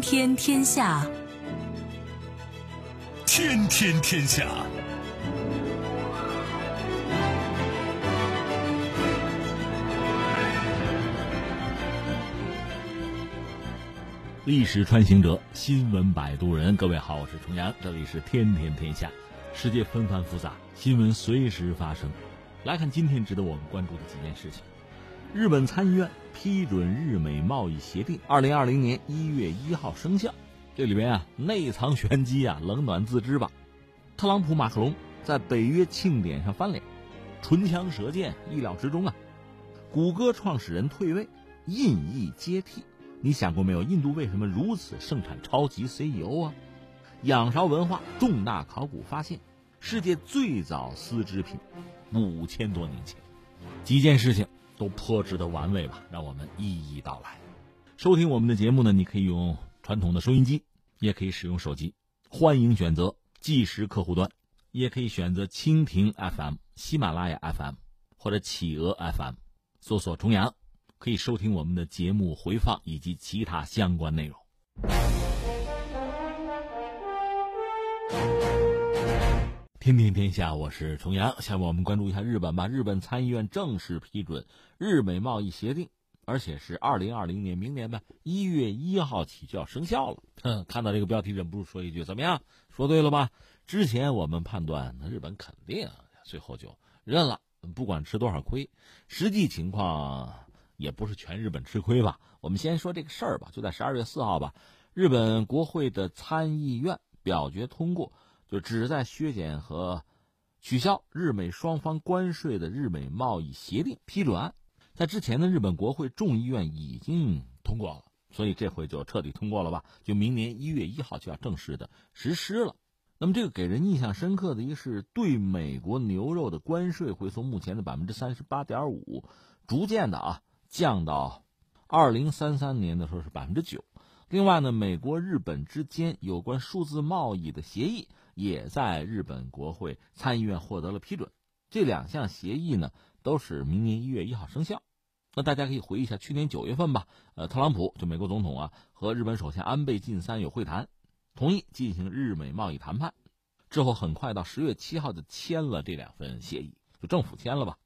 天天天下，天天天下。历史穿行者，新闻摆渡人。各位好，我是重阳，这里是天天天下。世界纷繁复杂，新闻随时发生。来看今天值得我们关注的几件事情。日本参议院批准日美贸易协定，二零二零年一月一号生效。这里边啊，内藏玄机啊，冷暖自知吧。特朗普、马克龙在北约庆典上翻脸，唇枪舌剑，意料之中啊。谷歌创始人退位，印裔接替。你想过没有？印度为什么如此盛产超级 CEO 啊？仰韶文化重大考古发现，世界最早丝织品，五千多年前。几件事情。都颇值得玩味吧，让我们一一道来。收听我们的节目呢，你可以用传统的收音机，也可以使用手机，欢迎选择即时客户端，也可以选择蜻蜓 FM、喜马拉雅 FM 或者企鹅 FM，搜索“重阳”，可以收听我们的节目回放以及其他相关内容。天平天下，我是重阳。下面我们关注一下日本吧。日本参议院正式批准日美贸易协定，而且是二零二零年明年吧一月一号起就要生效了。哼，看到这个标题，忍不住说一句：怎么样？说对了吧？之前我们判断，那日本肯定最后就认了，不管吃多少亏。实际情况也不是全日本吃亏吧？我们先说这个事儿吧。就在十二月四号吧，日本国会的参议院表决通过。就旨在削减和取消日美双方关税的日美贸易协定批准案，在之前的日本国会众议院已经通过了，所以这回就彻底通过了吧？就明年一月一号就要正式的实施了。那么这个给人印象深刻的一个是对美国牛肉的关税会从目前的百分之三十八点五，逐渐的啊降到二零三三年的时候是百分之九。另外呢，美国日本之间有关数字贸易的协议。也在日本国会参议院获得了批准，这两项协议呢都是明年一月一号生效。那大家可以回忆一下，去年九月份吧，呃，特朗普就美国总统啊和日本首相安倍晋三有会谈，同意进行日美贸易谈判。之后很快到十月七号就签了这两份协议，就政府签了吧。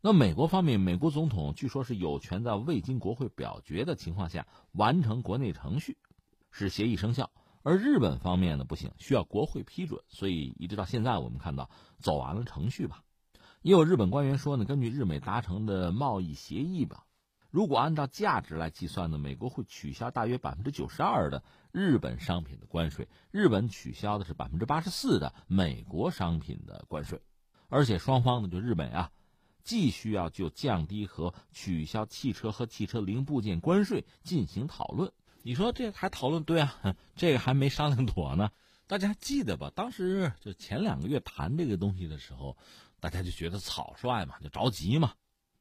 那美国方面，美国总统据说是有权在未经国会表决的情况下完成国内程序，使协议生效。而日本方面呢不行，需要国会批准，所以一直到现在我们看到走完了程序吧。也有日本官员说呢，根据日美达成的贸易协议吧，如果按照价值来计算呢，美国会取消大约百分之九十二的日本商品的关税，日本取消的是百分之八十四的美国商品的关税，而且双方呢就日美啊，既需要就降低和取消汽车和汽车零部件关税进行讨论。你说这还讨论对啊？这个还没商量妥呢。大家记得吧？当时就前两个月谈这个东西的时候，大家就觉得草率嘛，就着急嘛。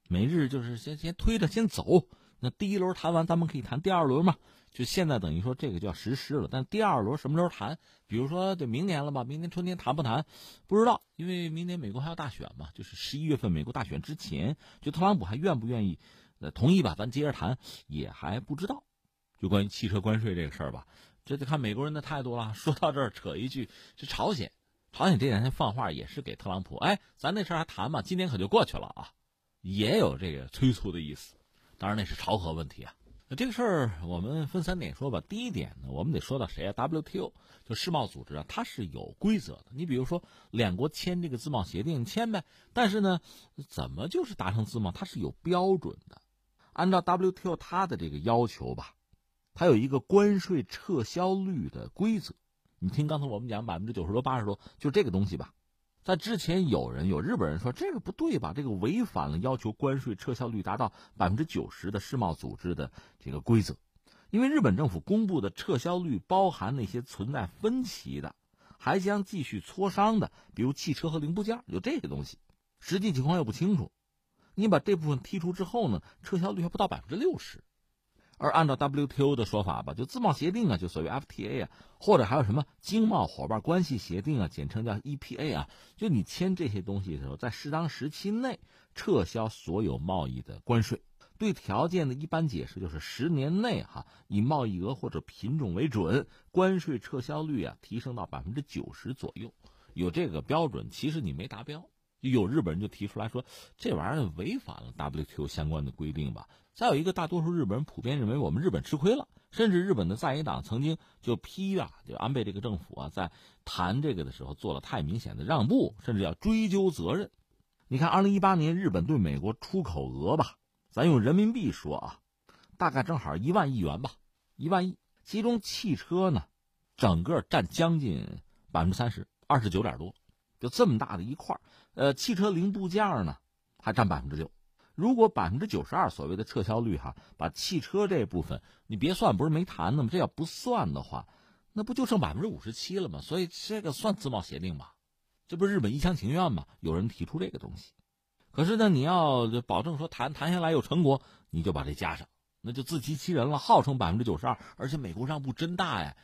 每日就是先先推着先走。那第一轮谈完，咱们可以谈第二轮嘛。就现在等于说这个就要实施了。但第二轮什么时候谈？比如说得明年了吧？明年春天谈不谈？不知道，因为明年美国还要大选嘛。就是十一月份美国大选之前，就特朗普还愿不愿意呃同意吧？咱接着谈也还不知道。就关于汽车关税这个事儿吧，这得看美国人的态度了。说到这儿，扯一句，这朝鲜，朝鲜这两天放话也是给特朗普，哎，咱那事儿还谈吗？今年可就过去了啊，也有这个催促的意思。当然那是朝核问题啊。这个事儿我们分三点说吧。第一点呢，我们得说到谁啊？WTO 就世贸组织啊，它是有规则的。你比如说两国签这个自贸协定签呗，但是呢，怎么就是达成自贸，它是有标准的。按照 WTO 它的这个要求吧。还有一个关税撤销率的规则，你听刚才我们讲百分之九十多、八十多，就这个东西吧。在之前有人有日本人说这个不对吧？这个违反了要求关税撤销率达到百分之九十的世贸组织的这个规则，因为日本政府公布的撤销率包含那些存在分歧的，还将继续磋商的，比如汽车和零部件，有这些东西，实际情况又不清楚。你把这部分剔除之后呢，撤销率还不到百分之六十。而按照 WTO 的说法吧，就自贸协定啊，就所谓 FTA 啊，或者还有什么经贸伙伴关系协定啊，简称叫 EPA 啊，就你签这些东西的时候，在适当时期内撤销所有贸易的关税，对条件的一般解释就是十年内哈以贸易额或者品种为准，关税撤销率啊提升到百分之九十左右。有这个标准，其实你没达标。有日本人就提出来说，这玩意儿违反了 WTO 相关的规定吧。再有一个，大多数日本人普遍认为我们日本吃亏了，甚至日本的在野党曾经就批啊，就安倍这个政府啊，在谈这个的时候做了太明显的让步，甚至要追究责任。你看，二零一八年日本对美国出口额吧，咱用人民币说啊，大概正好一万亿元吧，一万亿，其中汽车呢，整个占将近百分之三十，二十九点多。就这么大的一块呃，汽车零部件呢，还占百分之六。如果百分之九十二所谓的撤销率哈，把汽车这部分你别算，不是没谈呢吗？这要不算的话，那不就剩百分之五十七了吗？所以这个算自贸协定吧？这不是日本一厢情愿吗？有人提出这个东西，可是呢，你要保证说谈谈下来有成果，你就把这加上，那就自欺欺人了，号称百分之九十二，而且美国让步真大呀。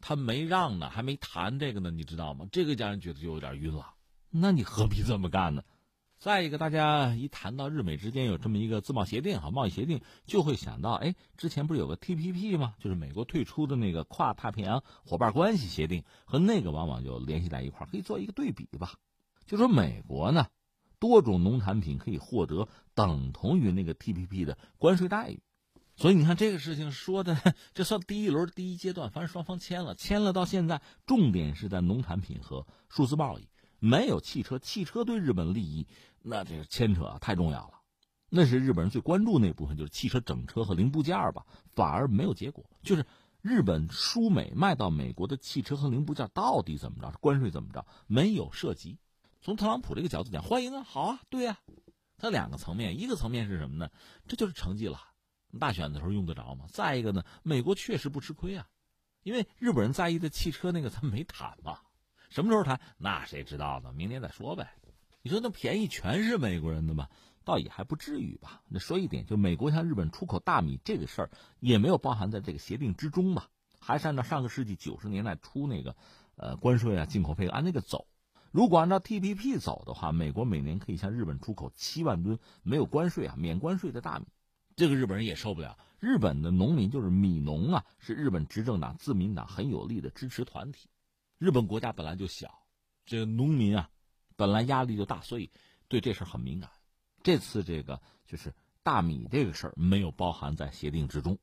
他没让呢，还没谈这个呢，你知道吗？这个家人觉得就有点晕了。那你何必这么干呢？再一个，大家一谈到日美之间有这么一个自贸协定哈，贸易协定，就会想到，哎，之前不是有个 TPP 吗？就是美国退出的那个跨太平洋伙伴关系协定，和那个往往就联系在一块儿可以做一个对比吧。就说美国呢，多种农产品可以获得等同于那个 TPP 的关税待遇。所以你看这个事情说的，这算第一轮第一阶段，反正双方签了，签了到现在，重点是在农产品和数字贸易，没有汽车。汽车对日本利益，那这个牵扯太重要了，那是日本人最关注那部分，就是汽车整车和零部件吧，反而没有结果。就是日本输美卖到美国的汽车和零部件到底怎么着，关税怎么着，没有涉及。从特朗普这个角度讲，欢迎啊，好啊，对呀。它两个层面，一个层面是什么呢？这就是成绩了。大选的时候用得着吗？再一个呢，美国确实不吃亏啊，因为日本人在意的汽车那个他没谈嘛，什么时候谈？那谁知道呢？明年再说呗。你说那便宜全是美国人的吗？倒也还不至于吧。那说一点，就美国向日本出口大米这个事儿，也没有包含在这个协定之中吧？还是按照上个世纪九十年代初那个，呃，关税啊、进口费按那个走。如果按照 TPP 走的话，美国每年可以向日本出口七万吨没有关税啊、免关税的大米。这个日本人也受不了。日本的农民就是米农啊，是日本执政党自民党很有力的支持团体。日本国家本来就小，这个农民啊，本来压力就大，所以对这事儿很敏感。这次这个就是大米这个事儿没有包含在协定之中，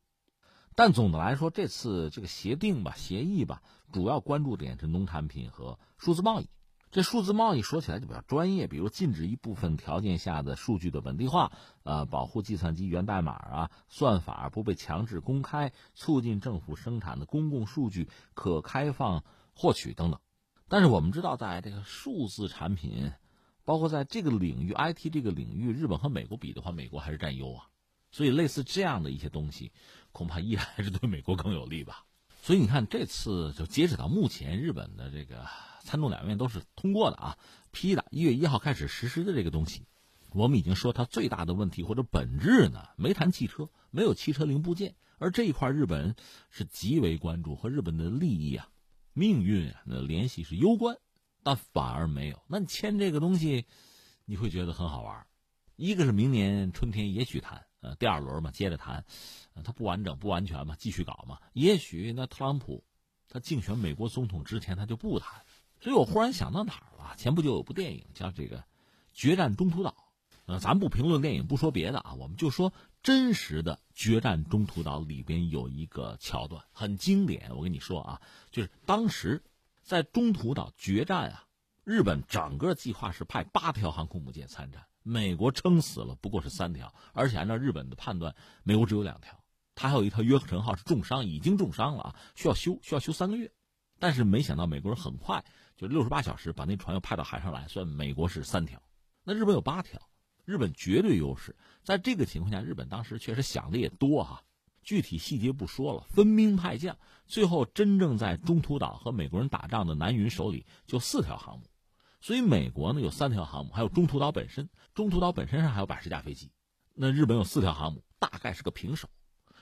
但总的来说，这次这个协定吧、协议吧，主要关注点是农产品和数字贸易。这数字贸易说起来就比较专业，比如禁止一部分条件下的数据的本地化，呃，保护计算机源代码啊、算法不被强制公开，促进政府生产的公共数据可开放获取等等。但是我们知道，在这个数字产品，包括在这个领域 IT 这个领域，日本和美国比的话，美国还是占优啊。所以类似这样的一些东西，恐怕依然还是对美国更有利吧。所以你看，这次就截止到目前，日本的这个。参众两院都是通过的啊，批的。一月一号开始实施的这个东西，我们已经说它最大的问题或者本质呢，没谈汽车，没有汽车零部件，而这一块日本是极为关注，和日本的利益啊、命运啊那联系是攸关，但反而没有。那你签这个东西，你会觉得很好玩。一个是明年春天也许谈，呃，第二轮嘛，接着谈，它不完整不完全嘛，继续搞嘛。也许那特朗普他竞选美国总统之前他就不谈。所以我忽然想到哪儿了？前不久有部电影叫这个《决战中途岛》，呃，咱不评论电影，不说别的啊，我们就说真实的《决战中途岛》里边有一个桥段很经典。我跟你说啊，就是当时在中途岛决战啊，日本整个计划是派八条航空母舰参战，美国撑死了不过是三条，而且按照日本的判断，美国只有两条，他还有一条约克城号是重伤，已经重伤了啊，需要修，需要修三个月。但是没想到美国人很快就六十八小时把那船又派到海上来，算美国是三条，那日本有八条，日本绝对优势。在这个情况下，日本当时确实想的也多哈，具体细节不说了，分兵派将，最后真正在中途岛和美国人打仗的南云手里就四条航母，所以美国呢有三条航母，还有中途岛本身，中途岛本身上还有百十架飞机，那日本有四条航母，大概是个平手。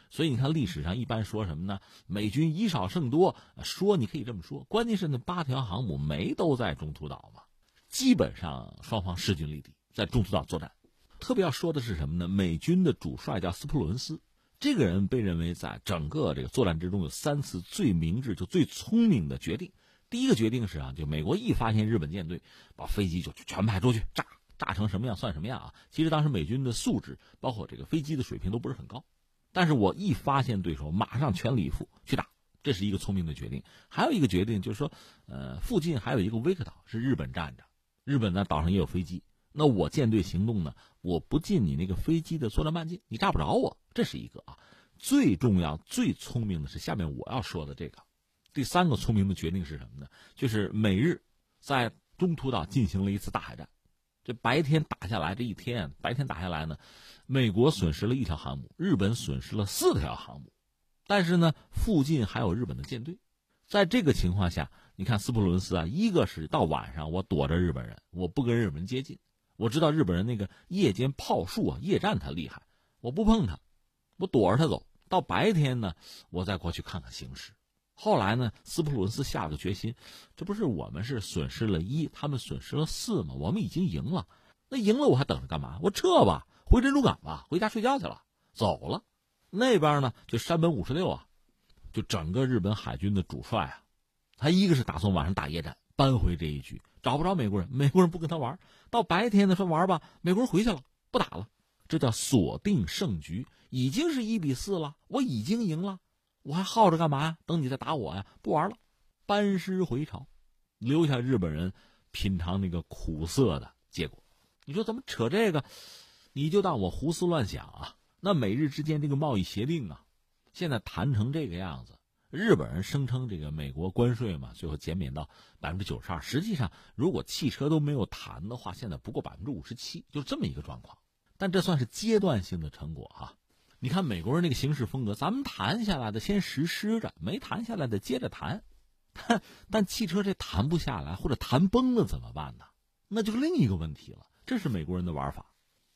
所以你看，历史上一般说什么呢？美军以少胜多，说你可以这么说。关键是那八条航母没都在中途岛嘛，基本上双方势均力敌，在中途岛作战。特别要说的是什么呢？美军的主帅叫斯普鲁恩斯，这个人被认为在整个这个作战之中有三次最明智、就最聪明的决定。第一个决定是啊，就美国一发现日本舰队，把飞机就全派出去炸，炸成什么样算什么样啊！其实当时美军的素质，包括这个飞机的水平都不是很高，但是我一发现对手，马上全力以赴去打，这是一个聪明的决定。还有一个决定就是说，呃，附近还有一个威克岛是日本占着，日本在岛上也有飞机。那我舰队行动呢？我不进你那个飞机的作战半径，你炸不着我。这是一个啊，最重要、最聪明的是下面我要说的这个。第三个聪明的决定是什么呢？就是美日在中途岛进行了一次大海战。这白天打下来，这一天白天打下来呢，美国损失了一条航母，日本损失了四条航母。但是呢，附近还有日本的舰队。在这个情况下，你看斯普伦斯啊，一个是到晚上我躲着日本人，我不跟日本人接近。我知道日本人那个夜间炮术啊，夜战他厉害，我不碰他，我躲着他走到白天呢，我再过去看看形势。后来呢，斯普鲁恩斯下了决心，这不是我们是损失了一，他们损失了四吗？我们已经赢了，那赢了我还等着干嘛？我撤吧，回珍珠港吧，回家睡觉去了，走了。那边呢，就山本五十六啊，就整个日本海军的主帅啊，他一个是打算晚上打夜战，扳回这一局。找不着美国人，美国人不跟他玩。到白天呢，说玩吧，美国人回去了，不打了。这叫锁定胜局，已经是一比四了，我已经赢了，我还耗着干嘛呀？等你再打我呀？不玩了，班师回朝，留下日本人品尝那个苦涩的结果。你说怎么扯这个？你就当我胡思乱想啊？那美日之间这个贸易协定啊，现在谈成这个样子。日本人声称这个美国关税嘛，最后减免到百分之九十二。实际上，如果汽车都没有谈的话，现在不过百分之五十七，就这么一个状况。但这算是阶段性的成果哈。你看美国人那个行事风格，咱们谈下来的先实施着，没谈下来的接着谈。但汽车这谈不下来或者谈崩了怎么办呢？那就另一个问题了。这是美国人的玩法。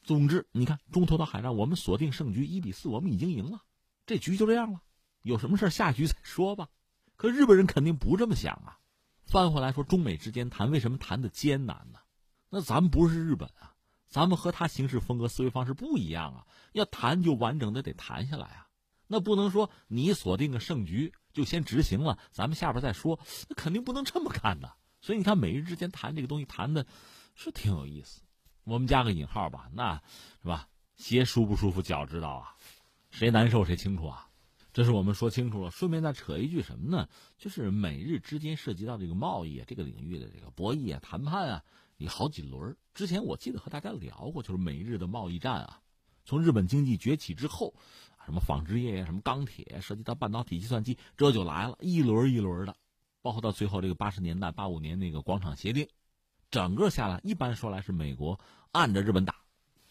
总之，你看中途岛海战，我们锁定胜局一比四，我们已经赢了，这局就这样了。有什么事下局再说吧，可日本人肯定不这么想啊。翻回来说，中美之间谈为什么谈的艰难呢？那咱们不是日本啊，咱们和他行事风格、思维方式不一样啊。要谈就完整的得谈下来啊，那不能说你锁定个胜局就先执行了，咱们下边再说，那肯定不能这么干的。所以你看，美日之间谈这个东西谈的，是挺有意思。我们加个引号吧，那是吧？鞋舒不舒服脚知道啊，谁难受谁清楚啊。这是我们说清楚了，顺便再扯一句什么呢？就是美日之间涉及到这个贸易啊，这个领域的这个博弈啊、谈判啊，有好几轮。之前我记得和大家聊过，就是美日的贸易战啊，从日本经济崛起之后，什么纺织业呀、什么钢铁，涉及到半导体、计算机，这就来了，一轮一轮的。包括到最后这个八十年代、八五年那个广场协定，整个下来，一般说来是美国按着日本打，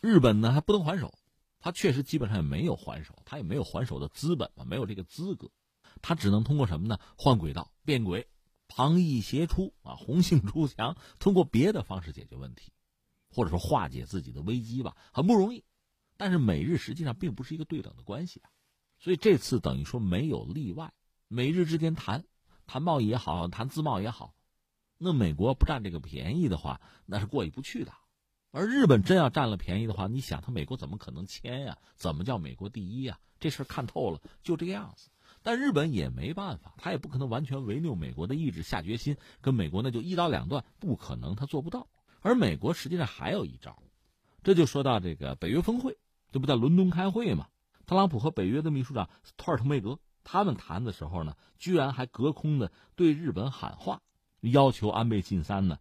日本呢还不能还手。他确实基本上也没有还手，他也没有还手的资本嘛，没有这个资格，他只能通过什么呢？换轨道、变轨、旁逸斜出啊，红杏出墙，通过别的方式解决问题，或者说化解自己的危机吧，很不容易。但是美日实际上并不是一个对等的关系啊，所以这次等于说没有例外，美日之间谈谈贸易也好，谈自贸也好，那美国不占这个便宜的话，那是过意不去的。而日本真要占了便宜的话，你想他美国怎么可能签呀？怎么叫美国第一呀？这事看透了就这个样子。但日本也没办法，他也不可能完全违拗美国的意志，下决心跟美国那就一刀两断，不可能，他做不到。而美国实际上还有一招，这就说到这个北约峰会，这不在伦敦开会吗？特朗普和北约的秘书长托尔滕贝格他们谈的时候呢，居然还隔空的对日本喊话，要求安倍晋三呢。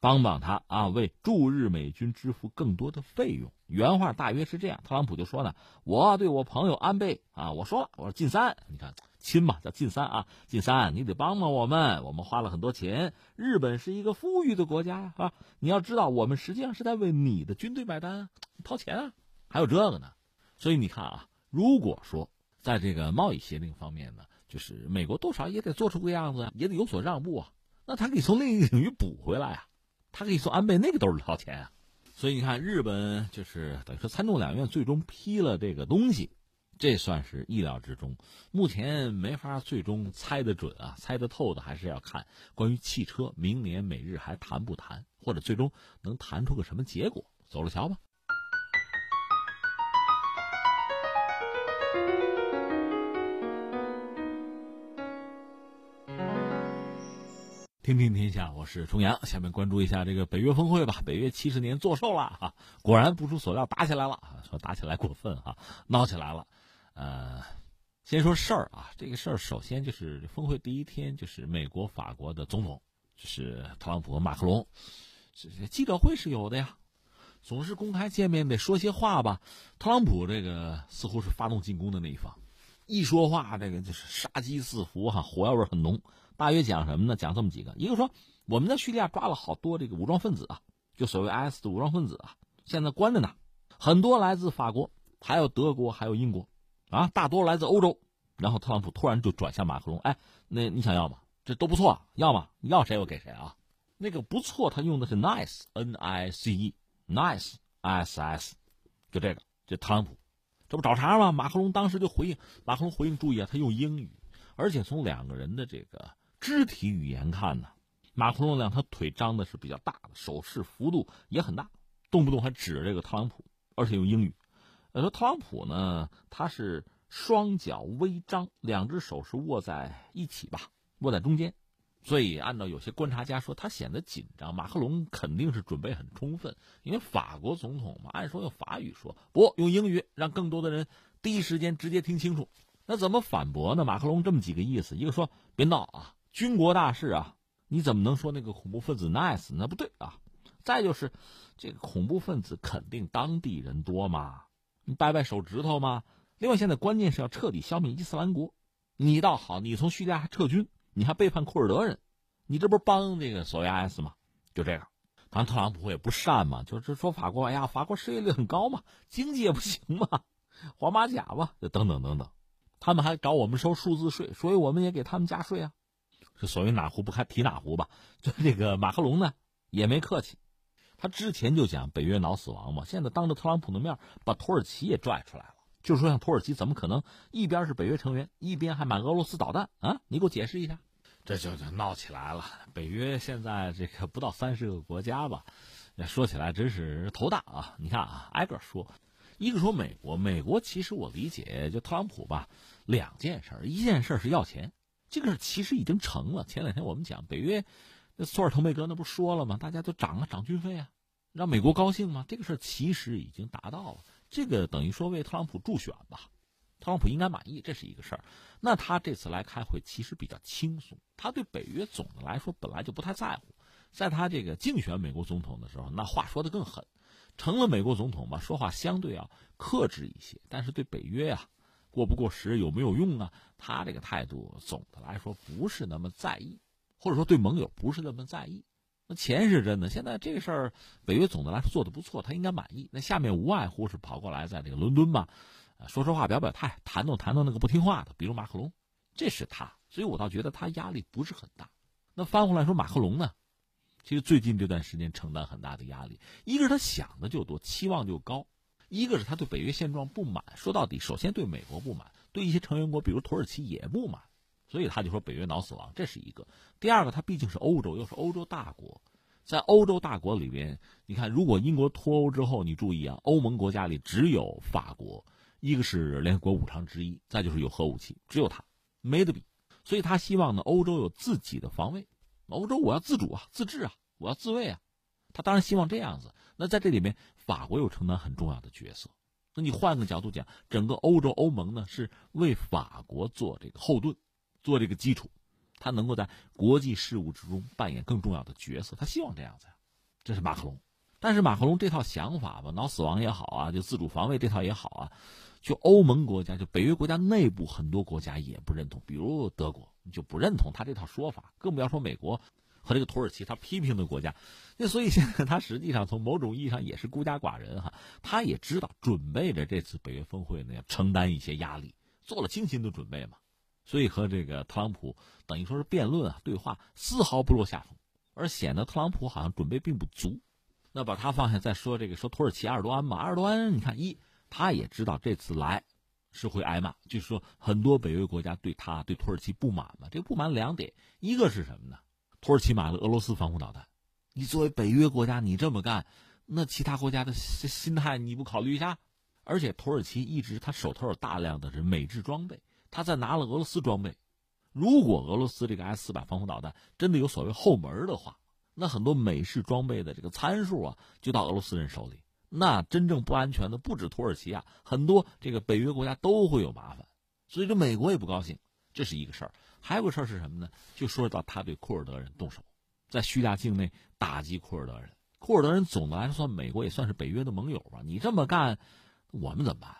帮帮他啊，为驻日美军支付更多的费用。原话大约是这样，特朗普就说呢：“我对我朋友安倍啊，我说了，我说进三，你看亲嘛，叫进三啊，进三，你得帮帮我们，我们花了很多钱。日本是一个富裕的国家呀，啊，你要知道，我们实际上是在为你的军队买单，掏钱啊，还有这个呢。所以你看啊，如果说在这个贸易协定方面呢，就是美国多少也得做出个样子，也得有所让步啊，那他可以从另一个领域补回来啊。”他可以从安倍那个兜里掏钱啊，所以你看，日本就是等于说参众两院最终批了这个东西，这算是意料之中。目前没法最终猜得准啊，猜得透的还是要看关于汽车明年美日还谈不谈，或者最终能谈出个什么结果，走着瞧吧。听听天下，我是重阳。下面关注一下这个北约峰会吧。北约七十年作寿了哈，果然不出所料打起来了。说打起来过分哈，闹起来了。呃，先说事儿啊，这个事儿首先就是峰会第一天，就是美国、法国的总统，就是特朗普和马克龙，这记者会是有的呀，总是公开见面得说些话吧。特朗普这个似乎是发动进攻的那一方，一说话这个就是杀机四伏哈，火药味很浓。大约讲什么呢？讲这么几个，一个说我们在叙利亚抓了好多这个武装分子啊，就所谓 IS 的武装分子啊，现在关着呢，很多来自法国，还有德国，还有英国，啊，大多来自欧洲。然后特朗普突然就转向马克龙，哎，那你想要吗？这都不错，要吗？要谁我给谁啊？那个不错，他用的是 nice，N-I-C-E，nice，I-S-S，就这个，这特朗普，这不找茬吗？马克龙当时就回应，马克龙回应，注意啊，他用英语，而且从两个人的这个。肢体语言看呢，马克龙呢，他腿张的是比较大的，手势幅度也很大，动不动还指着这个特朗普，而且用英语。呃，说特朗普呢，他是双脚微张，两只手是握在一起吧，握在中间，所以按照有些观察家说，他显得紧张。马克龙肯定是准备很充分，因为法国总统嘛，按说用法语说，不用英语，让更多的人第一时间直接听清楚。那怎么反驳呢？马克龙这么几个意思，一个说别闹啊。军国大事啊，你怎么能说那个恐怖分子 nice？那不对啊！再就是，这个恐怖分子肯定当地人多嘛，你掰掰手指头嘛？另外，现在关键是要彻底消灭伊斯兰国。你倒好，你从叙利亚还撤军，你还背叛库尔德人，你这不是帮这个所谓 IS 吗？就这样，当然特朗普也不善嘛，就是说法国，哎呀，法国失业率很高嘛，经济也不行嘛，黄马甲嘛，等等等等，他们还找我们收数字税，所以我们也给他们加税啊。是所谓哪壶不开提哪壶吧？就这个马克龙呢，也没客气，他之前就讲北约脑死亡嘛，现在当着特朗普的面把土耳其也拽出来了，就说像土耳其怎么可能一边是北约成员，一边还买俄罗斯导弹啊？你给我解释一下，这就就闹起来了。北约现在这个不到三十个国家吧，说起来真是头大啊！你看啊，挨个说，一个说美国，美国其实我理解就特朗普吧，两件事，一件事是要钱。这个其实已经成了。前两天我们讲北约，那索尔滕贝格那不说了吗？大家都涨啊，涨军费啊，让美国高兴吗？这个事儿其实已经达到了。这个等于说为特朗普助选吧，特朗普应该满意，这是一个事儿。那他这次来开会其实比较轻松，他对北约总的来说本来就不太在乎。在他这个竞选美国总统的时候，那话说的更狠。成了美国总统吧，说话相对要克制一些，但是对北约呀。过不过时有没有用啊？他这个态度总的来说不是那么在意，或者说对盟友不是那么在意。那钱是真的，现在这个事儿，北约总的来说做的不错，他应该满意。那下面无外乎是跑过来在这个伦敦嘛，说说话表表态，谈动谈动那个不听话的，比如马克龙，这是他。所以我倒觉得他压力不是很大。那翻过来说马克龙呢，其实最近这段时间承担很大的压力，一个是他想的就多，期望就高。一个是他对北约现状不满，说到底，首先对美国不满，对一些成员国，比如土耳其也不满，所以他就说北约脑死亡，这是一个。第二个，他毕竟是欧洲，又是欧洲大国，在欧洲大国里边，你看，如果英国脱欧之后，你注意啊，欧盟国家里只有法国，一个是联合国五常之一，再就是有核武器，只有他，没得比。所以他希望呢，欧洲有自己的防卫，欧洲我要自主啊，自治啊，我要自卫啊。他当然希望这样子。那在这里面，法国又承担很重要的角色。那你换个角度讲，整个欧洲欧盟呢是为法国做这个后盾，做这个基础，他能够在国际事务之中扮演更重要的角色。他希望这样子呀，这是马克龙。但是马克龙这套想法吧，脑死亡也好啊，就自主防卫这套也好啊，就欧盟国家，就北约国家内部很多国家也不认同，比如德国就不认同他这套说法，更不要说美国。和这个土耳其，他批评的国家，那所以现在他实际上从某种意义上也是孤家寡人哈。他也知道准备着这次北约峰会呢要承担一些压力，做了精心的准备嘛。所以和这个特朗普等于说是辩论啊对话，丝毫不落下风，而显得特朗普好像准备并不足。那把他放下再说这个说土耳其埃尔多安嘛，埃尔多安你看一他也知道这次来是会挨骂，就是说很多北约国家对他对土耳其不满嘛。这不满两点，一个是什么呢？土耳其买了俄罗斯防空导弹，你作为北约国家，你这么干，那其他国家的心心态你不考虑一下？而且土耳其一直他手头有大量的是美制装备，他在拿了俄罗斯装备。如果俄罗斯这个 S 四百防空导弹真的有所谓后门的话，那很多美式装备的这个参数啊，就到俄罗斯人手里。那真正不安全的不止土耳其啊，很多这个北约国家都会有麻烦。所以这美国也不高兴，这是一个事儿。还有个事儿是什么呢？就说到他对库尔德人动手，在叙利亚境内打击库尔德人。库尔德人总的来说算美国也算是北约的盟友吧。你这么干，我们怎么办啊？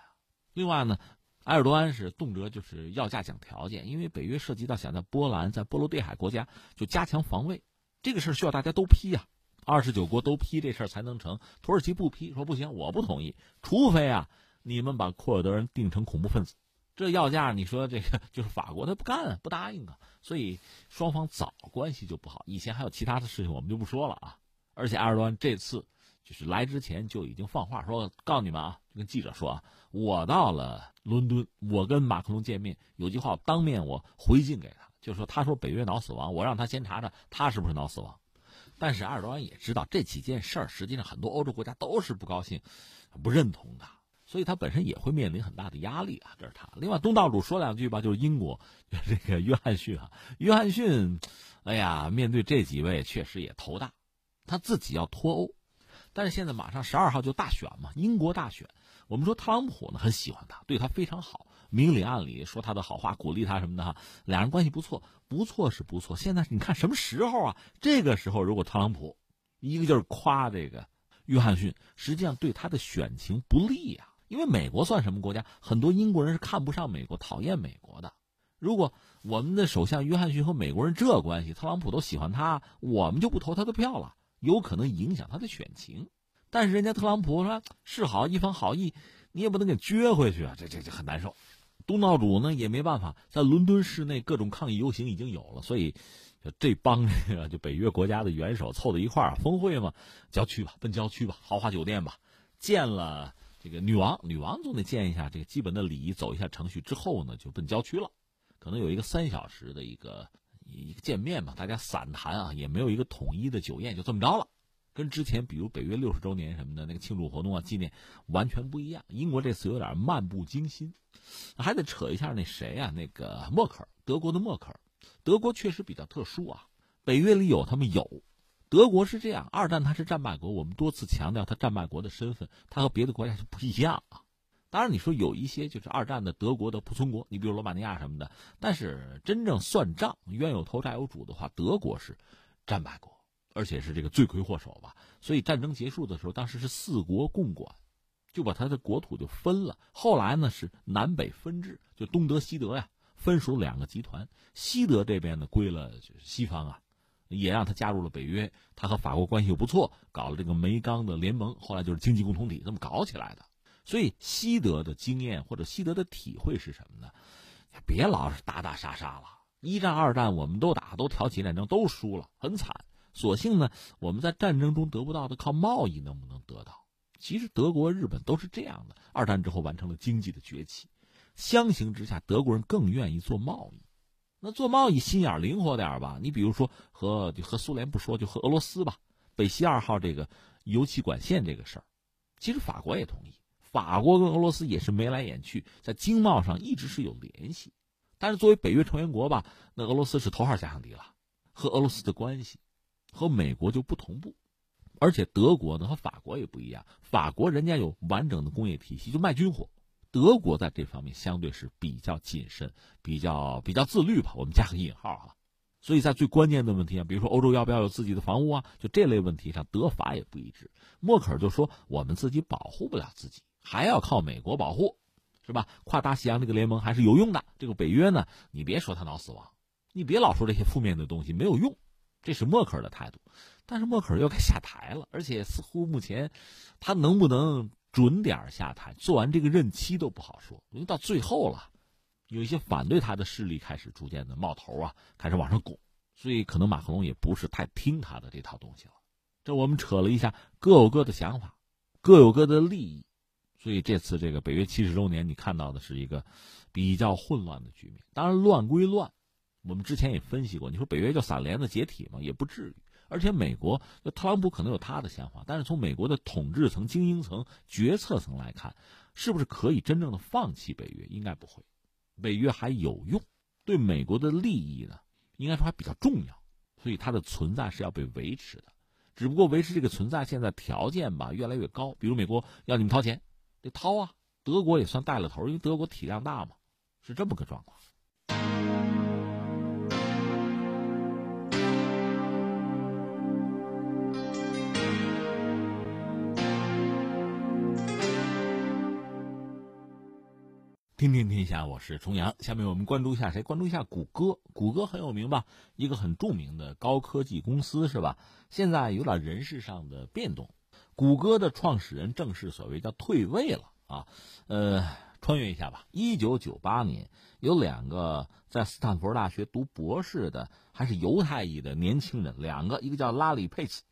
另外呢，埃尔多安是动辄就是要价讲条件，因为北约涉及到想在波兰、在波罗的海国家就加强防卫，这个事儿需要大家都批呀，二十九国都批这事儿才能成。土耳其不批，说不行，我不同意，除非啊你们把库尔德人定成恐怖分子。这要价，你说这个就是法国，他不干啊，不答应啊，所以双方早关系就不好。以前还有其他的事情，我们就不说了啊。而且埃尔多安这次就是来之前就已经放话说，告诉你们啊，就跟记者说啊，我到了伦敦，我跟马克龙见面，有句话当面我回敬给他，就说他说北约脑死亡，我让他先查查他是不是脑死亡。但是埃尔多安也知道这几件事儿，实际上很多欧洲国家都是不高兴、不认同的。所以他本身也会面临很大的压力啊，这是他。另外，东道主说两句吧，就是英国这个约翰逊啊，约翰逊，哎呀，面对这几位确实也头大，他自己要脱欧，但是现在马上十二号就大选嘛，英国大选。我们说特朗普呢很喜欢他，对他非常好，明里暗里说他的好话，鼓励他什么的哈，两人关系不错，不错是不错。现在你看什么时候啊？这个时候如果特朗普一个劲儿夸这个约翰逊，实际上对他的选情不利呀。因为美国算什么国家？很多英国人是看不上美国、讨厌美国的。如果我们的首相约翰逊和美国人这关系，特朗普都喜欢他，我们就不投他的票了，有可能影响他的选情。但是人家特朗普说示好一方好意，你也不能给撅回去啊，这这这很难受。东道主呢也没办法，在伦敦市内各种抗议游行已经有了，所以这帮这个就北约国家的元首凑到一块儿峰会嘛，郊区吧，奔郊区吧，豪华酒店吧，见了。这个女王，女王总得见一下这个基本的礼仪，走一下程序之后呢，就奔郊区了。可能有一个三小时的一个一个见面嘛，大家散谈啊，也没有一个统一的酒宴，就这么着了。跟之前比如北约六十周年什么的那个庆祝活动啊、纪念完全不一样。英国这次有点漫不经心，还得扯一下那谁啊，那个默克尔，德国的默克尔。德国确实比较特殊啊，北约里有他们有。德国是这样，二战它是战败国，我们多次强调它战败国的身份，它和别的国家是不一样啊。当然，你说有一些就是二战的德国的仆从国，你比如罗马尼亚什么的，但是真正算账，冤有头债有主的话，德国是战败国，而且是这个罪魁祸首吧。所以战争结束的时候，当时是四国共管，就把他的国土就分了。后来呢是南北分治，就东德西德呀，分属两个集团，西德这边呢归了西方啊。也让他加入了北约，他和法国关系又不错，搞了这个煤钢的联盟，后来就是经济共同体这么搞起来的。所以西德的经验或者西德的体会是什么呢？别老是打打杀杀了，一战、二战我们都打，都挑起战争，都输了，很惨。所幸呢，我们在战争中得不到的，靠贸易能不能得到？其实德国、日本都是这样的。二战之后完成了经济的崛起，相形之下，德国人更愿意做贸易。那做贸易心眼灵活点吧？你比如说和和苏联不说，就和俄罗斯吧，北溪二号这个油气管线这个事儿，其实法国也同意。法国跟俄罗斯也是眉来眼去，在经贸上一直是有联系。但是作为北约成员国吧，那俄罗斯是头号假想敌了。和俄罗斯的关系和美国就不同步，而且德国呢和法国也不一样。法国人家有完整的工业体系，就卖军火。德国在这方面相对是比较谨慎，比较比较自律吧，我们加个引号啊。所以在最关键的问题上，比如说欧洲要不要有自己的房屋啊，就这类问题上，德法也不一致。默克尔就说：“我们自己保护不了自己，还要靠美国保护，是吧？跨大西洋这个联盟还是有用的。这个北约呢，你别说他脑死亡，你别老说这些负面的东西没有用，这是默克尔的态度。但是默克尔又该下台了，而且似乎目前他能不能？”准点下台，做完这个任期都不好说，因为到最后了，有一些反对他的势力开始逐渐的冒头啊，开始往上拱，所以可能马克龙也不是太听他的这套东西了。这我们扯了一下，各有各的想法，各有各的利益，所以这次这个北约七十周年，你看到的是一个比较混乱的局面。当然，乱归乱，我们之前也分析过，你说北约就散连子解体吗？也不至于。而且美国特朗普可能有他的想法，但是从美国的统治层、精英层、决策层来看，是不是可以真正的放弃北约？应该不会，北约还有用，对美国的利益呢，应该说还比较重要，所以它的存在是要被维持的。只不过维持这个存在，现在条件吧越来越高，比如美国要你们掏钱，得掏啊。德国也算带了头，因为德国体量大嘛，是这么个状况。听听天下，我是重阳。下面我们关注一下谁？关注一下谷歌。谷歌很有名吧？一个很著名的高科技公司是吧？现在有点人事上的变动。谷歌的创始人正式所谓叫退位了啊。呃，穿越一下吧。一九九八年，有两个在斯坦福大学读博士的，还是犹太裔的年轻人，两个，一个叫拉里·佩奇。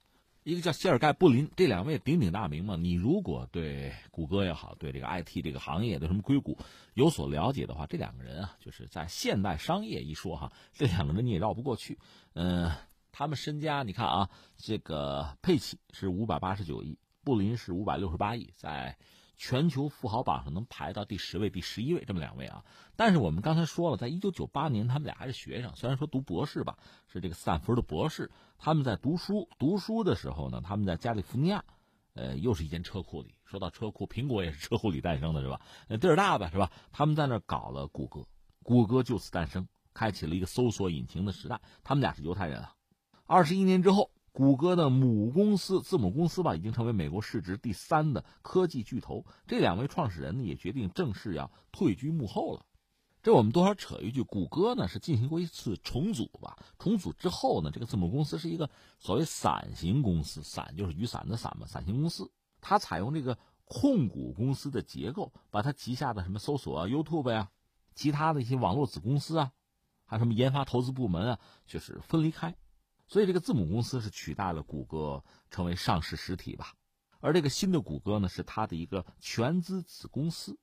一个叫谢尔盖·布林，这两位鼎鼎大名嘛。你如果对谷歌也好，对这个 IT 这个行业的什么硅谷有所了解的话，这两个人啊，就是在现代商业一说哈，这两个人你也绕不过去。嗯，他们身家你看啊，这个佩奇是五百八十九亿，布林是五百六十八亿，在。全球富豪榜上能排到第十位、第十一位，这么两位啊。但是我们刚才说了，在一九九八年，他们俩还是学生，虽然说读博士吧，是这个斯坦福的博士。他们在读书，读书的时候呢，他们在加利福尼亚，呃，又是一间车库里。说到车库，苹果也是车库里诞生的，是吧？地儿大呗，是吧？他们在那搞了谷歌，谷歌就此诞生，开启了一个搜索引擎的时代。他们俩是犹太人啊。二十一年之后。谷歌的母公司、字母公司吧，已经成为美国市值第三的科技巨头。这两位创始人呢，也决定正式要退居幕后了。这我们多少扯一句，谷歌呢是进行过一次重组吧？重组之后呢，这个字母公司是一个所谓伞形公司，伞就是雨伞的伞嘛，伞形公司。它采用这个控股公司的结构，把它旗下的什么搜索啊、YouTube 呀，其他的一些网络子公司啊，还有什么研发投资部门啊，就是分离开。所以，这个字母公司是取代了谷歌成为上市实体吧，而这个新的谷歌呢，是它的一个全资子公司。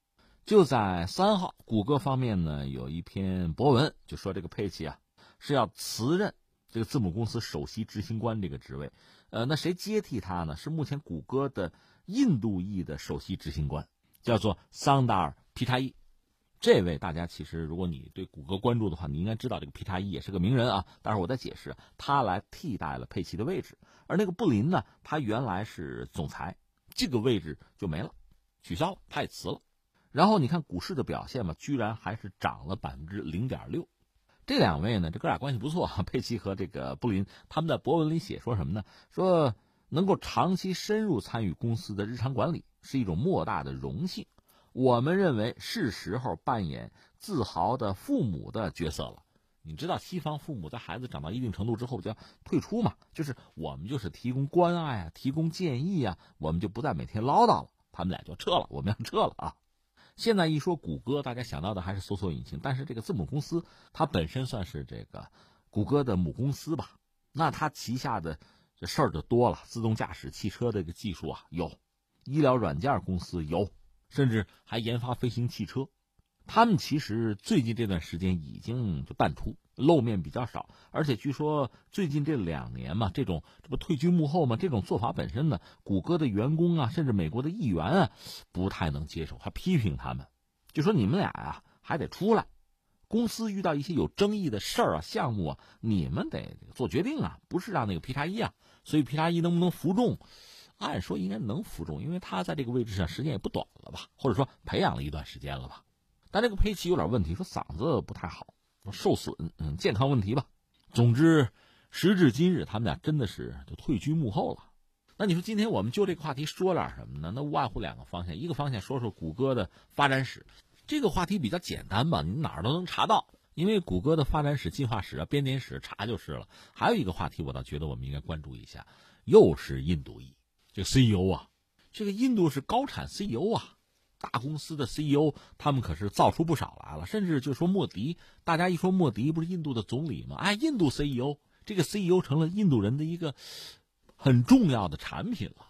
就在三号，谷歌方面呢有一篇博文，就说这个佩奇啊是要辞任这个字母公司首席执行官这个职位。呃，那谁接替他呢？是目前谷歌的印度裔的首席执行官，叫做桑达尔·皮查伊。这位大家其实，如果你对谷歌关注的话，你应该知道这个皮查伊也是个名人啊。待会儿我再解释，他来替代了佩奇的位置。而那个布林呢，他原来是总裁，这个位置就没了，取消了，他也辞了。然后你看股市的表现嘛，居然还是涨了百分之零点六。这两位呢，这哥俩关系不错。佩奇和这个布林，他们在博文里写说什么呢？说能够长期深入参与公司的日常管理，是一种莫大的荣幸。我们认为是时候扮演自豪的父母的角色了。你知道，西方父母在孩子长到一定程度之后就要退出嘛？就是我们就是提供关爱啊，提供建议啊，我们就不再每天唠叨了。他们俩就撤了，我们要撤了啊！现在一说谷歌，大家想到的还是搜索引擎，但是这个字母公司它本身算是这个谷歌的母公司吧？那它旗下的这事儿就多了，自动驾驶汽车这个技术啊有，医疗软件公司有。甚至还研发飞行汽车，他们其实最近这段时间已经就淡出，露面比较少。而且据说最近这两年嘛，这种这不退居幕后嘛，这种做法本身呢，谷歌的员工啊，甚至美国的议员啊，不太能接受，还批评他们，就说你们俩啊还得出来，公司遇到一些有争议的事儿啊、项目啊，你们得做决定啊，不是让那个皮查伊啊。所以皮查伊能不能服众？按说应该能服众，因为他在这个位置上时间也不短了吧，或者说培养了一段时间了吧。但这个佩奇有点问题，说嗓子不太好，受损，嗯，健康问题吧。总之，时至今日，他们俩真的是就退居幕后了。那你说今天我们就这个话题说点什么呢？那无外乎两个方向，一个方向说说谷歌的发展史，这个话题比较简单吧，你哪儿都能查到，因为谷歌的发展史、进化史啊、编年史查就是了。还有一个话题，我倒觉得我们应该关注一下，又是印度裔。这个 CEO 啊，这个印度是高产 CEO 啊，大公司的 CEO，他们可是造出不少来了。甚至就说莫迪，大家一说莫迪，不是印度的总理吗？哎，印度 CEO，这个 CEO 成了印度人的一个很重要的产品了。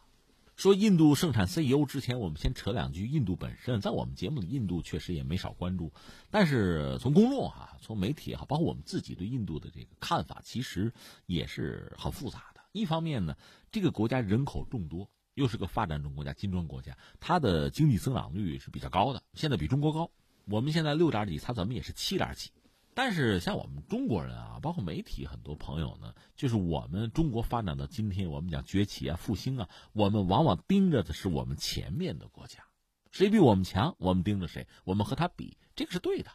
说印度盛产 CEO 之前，我们先扯两句印度本身。在我们节目里，印度确实也没少关注，但是从公众哈，从媒体哈，包括我们自己对印度的这个看法，其实也是很复杂的。一方面呢，这个国家人口众多，又是个发展中国家、金砖国家，它的经济增长率是比较高的，现在比中国高。我们现在六点几，它怎么也是七点几。但是像我们中国人啊，包括媒体很多朋友呢，就是我们中国发展到今天，我们讲崛起啊、复兴啊，我们往往盯着的是我们前面的国家，谁比我们强，我们盯着谁，我们和他比，这个是对的。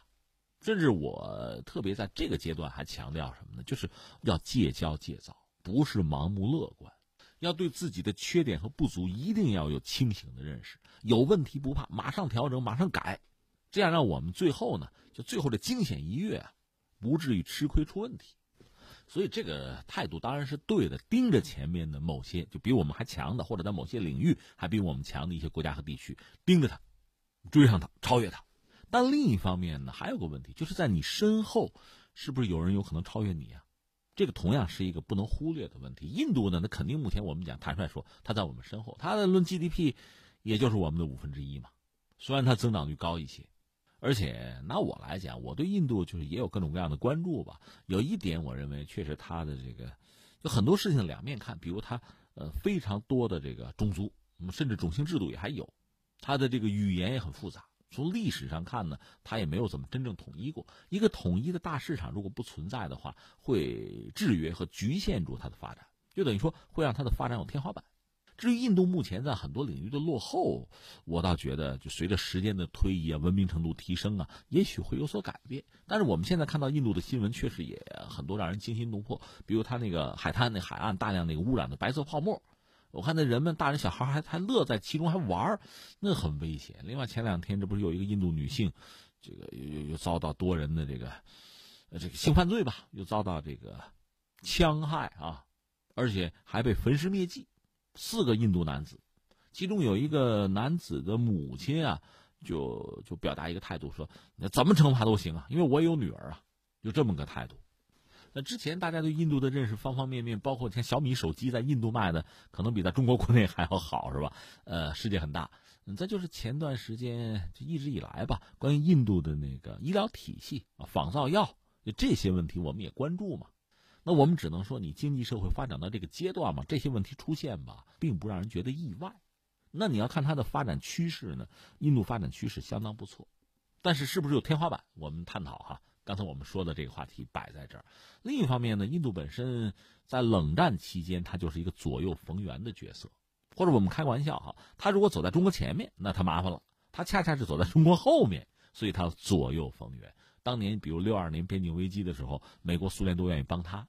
甚至我特别在这个阶段还强调什么呢？就是要戒骄戒躁，不是盲目乐观，要对自己的缺点和不足一定要有清醒的认识，有问题不怕，马上调整，马上改。这样让我们最后呢，就最后的惊险一跃啊，不至于吃亏出问题。所以这个态度当然是对的，盯着前面的某些就比我们还强的，或者在某些领域还比我们强的一些国家和地区，盯着他，追上他，超越他。但另一方面呢，还有个问题，就是在你身后，是不是有人有可能超越你啊？这个同样是一个不能忽略的问题。印度呢，那肯定目前我们讲坦率说，它在我们身后，它的论 GDP，也就是我们的五分之一嘛。虽然它增长率高一些。而且拿我来讲，我对印度就是也有各种各样的关注吧。有一点，我认为确实它的这个，就很多事情两面看。比如它呃非常多的这个种族，甚至种姓制度也还有，它的这个语言也很复杂。从历史上看呢，它也没有怎么真正统一过。一个统一的大市场如果不存在的话，会制约和局限住它的发展，就等于说会让它的发展有天花板。至于印度目前在很多领域的落后，我倒觉得，就随着时间的推移啊，文明程度提升啊，也许会有所改变。但是我们现在看到印度的新闻，确实也很多让人惊心动魄。比如他那个海滩、那海岸大量那个污染的白色泡沫，我看那人们大人小孩还还乐在其中，还玩那很危险。另外前两天这不是有一个印度女性，这个又又遭到多人的这个这个性犯罪吧，又遭到这个戕害啊，而且还被焚尸灭迹。四个印度男子，其中有一个男子的母亲啊，就就表达一个态度说：“那怎么惩罚都行啊，因为我也有女儿啊。”就这么个态度。那之前大家对印度的认识方方面面，包括像小米手机在印度卖的，可能比在中国国内还要好，是吧？呃，世界很大。再就是前段时间就一直以来吧，关于印度的那个医疗体系啊、仿造药，就这些问题，我们也关注嘛。那我们只能说，你经济社会发展到这个阶段嘛，这些问题出现吧，并不让人觉得意外。那你要看它的发展趋势呢，印度发展趋势相当不错，但是是不是有天花板？我们探讨哈。刚才我们说的这个话题摆在这儿。另一方面呢，印度本身在冷战期间，它就是一个左右逢源的角色，或者我们开个玩笑哈，他如果走在中国前面，那他麻烦了；他恰恰是走在中国后面，所以他左右逢源。当年比如六二年边境危机的时候，美国、苏联都愿意帮他。